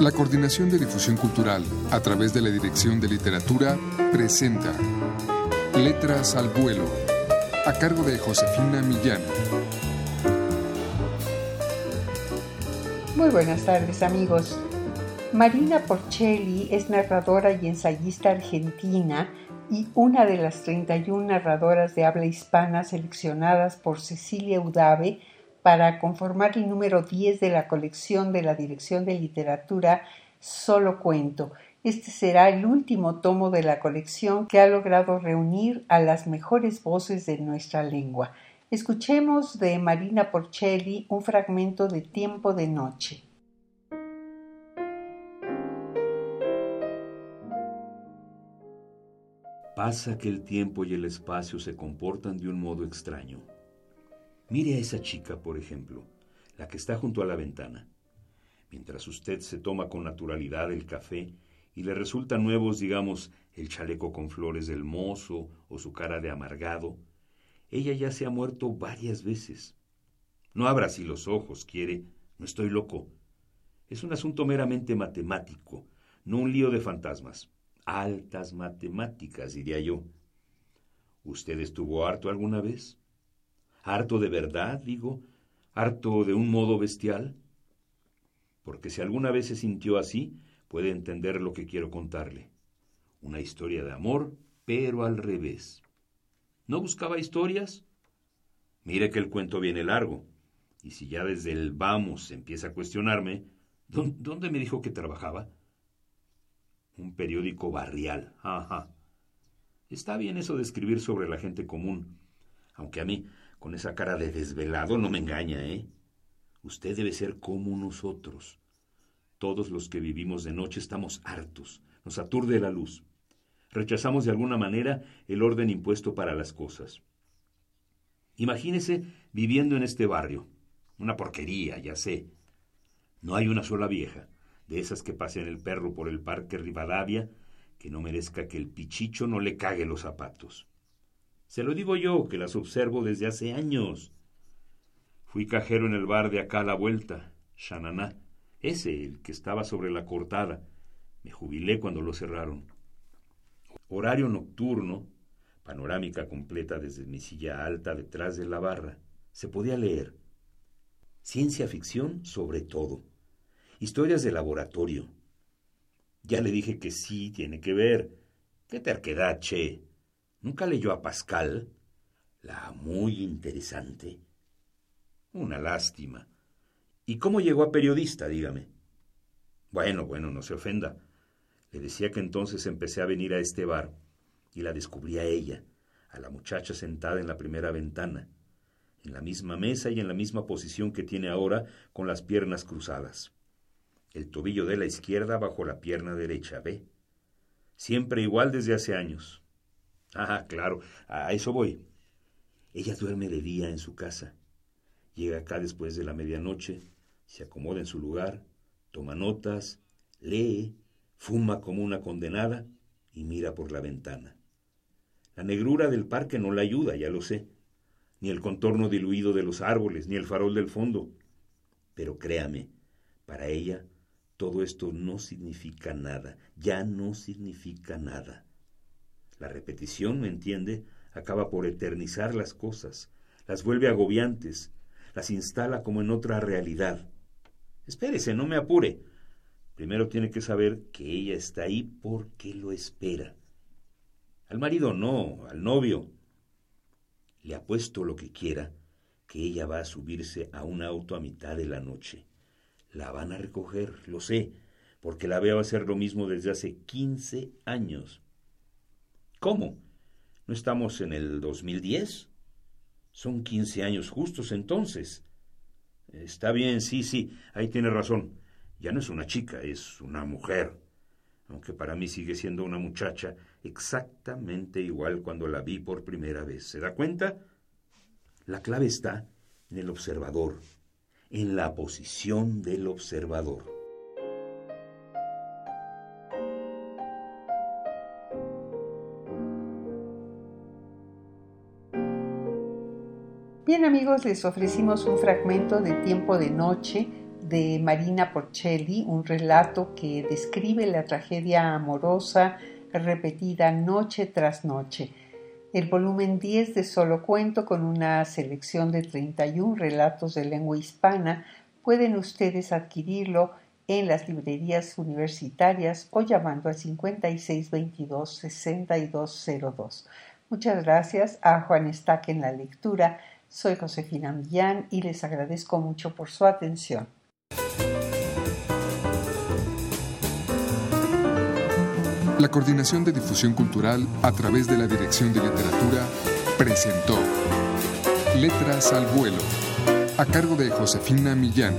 La Coordinación de Difusión Cultural, a través de la Dirección de Literatura, presenta Letras al Vuelo, a cargo de Josefina Millán. Muy buenas tardes amigos. Marina Porcelli es narradora y ensayista argentina y una de las 31 narradoras de habla hispana seleccionadas por Cecilia Udave para conformar el número 10 de la colección de la Dirección de Literatura Solo Cuento. Este será el último tomo de la colección que ha logrado reunir a las mejores voces de nuestra lengua. Escuchemos de Marina Porcelli un fragmento de Tiempo de Noche. Pasa que el tiempo y el espacio se comportan de un modo extraño. Mire a esa chica, por ejemplo, la que está junto a la ventana. Mientras usted se toma con naturalidad el café y le resultan nuevos, digamos, el chaleco con flores del mozo o su cara de amargado, ella ya se ha muerto varias veces. No abra así los ojos, quiere, no estoy loco. Es un asunto meramente matemático, no un lío de fantasmas. Altas matemáticas, diría yo. ¿Usted estuvo harto alguna vez? Harto de verdad, digo, harto de un modo bestial. Porque si alguna vez se sintió así, puede entender lo que quiero contarle. Una historia de amor, pero al revés. ¿No buscaba historias? Mire que el cuento viene largo. Y si ya desde el vamos empieza a cuestionarme, ¿dónde me dijo que trabajaba? Un periódico barrial. Ajá. Está bien eso de escribir sobre la gente común, aunque a mí con esa cara de desvelado no me engaña, ¿eh? Usted debe ser como nosotros. Todos los que vivimos de noche estamos hartos, nos aturde la luz. Rechazamos de alguna manera el orden impuesto para las cosas. Imagínese viviendo en este barrio. Una porquería, ya sé. No hay una sola vieja, de esas que pasean el perro por el parque Rivadavia, que no merezca que el pichicho no le cague los zapatos. Se lo digo yo, que las observo desde hace años. Fui cajero en el bar de acá a la vuelta, Shananá, ese, el que estaba sobre la cortada. Me jubilé cuando lo cerraron. Horario nocturno, panorámica completa desde mi silla alta detrás de la barra. Se podía leer. Ciencia ficción sobre todo. Historias de laboratorio. Ya le dije que sí, tiene que ver. Qué terquedad, che. ¿Nunca leyó a Pascal? La muy interesante. Una lástima. ¿Y cómo llegó a periodista, dígame? Bueno, bueno, no se ofenda. Le decía que entonces empecé a venir a este bar y la descubrí a ella, a la muchacha sentada en la primera ventana, en la misma mesa y en la misma posición que tiene ahora con las piernas cruzadas. El tobillo de la izquierda bajo la pierna derecha, ¿ve? Siempre igual desde hace años. Ah, claro, a eso voy. Ella duerme de día en su casa. Llega acá después de la medianoche, se acomoda en su lugar, toma notas, lee, fuma como una condenada y mira por la ventana. La negrura del parque no la ayuda, ya lo sé, ni el contorno diluido de los árboles, ni el farol del fondo. Pero créame, para ella todo esto no significa nada, ya no significa nada. La repetición, ¿me entiende?, acaba por eternizar las cosas, las vuelve agobiantes, las instala como en otra realidad. Espérese, no me apure. Primero tiene que saber que ella está ahí porque lo espera. Al marido no, al novio. Le apuesto lo que quiera, que ella va a subirse a un auto a mitad de la noche. La van a recoger, lo sé, porque la veo hacer lo mismo desde hace quince años. ¿Cómo? ¿No estamos en el 2010? Son 15 años justos entonces. Está bien, sí, sí, ahí tiene razón. Ya no es una chica, es una mujer. Aunque para mí sigue siendo una muchacha exactamente igual cuando la vi por primera vez. ¿Se da cuenta? La clave está en el observador, en la posición del observador. Bien amigos, les ofrecimos un fragmento de Tiempo de Noche de Marina Porcelli, un relato que describe la tragedia amorosa repetida noche tras noche. El volumen 10 de Solo Cuento, con una selección de 31 relatos de lengua hispana, pueden ustedes adquirirlo en las librerías universitarias o llamando al 5622-6202. Muchas gracias a Juan Estaque en la lectura. Soy Josefina Millán y les agradezco mucho por su atención. La Coordinación de Difusión Cultural a través de la Dirección de Literatura presentó Letras al Vuelo, a cargo de Josefina Millán.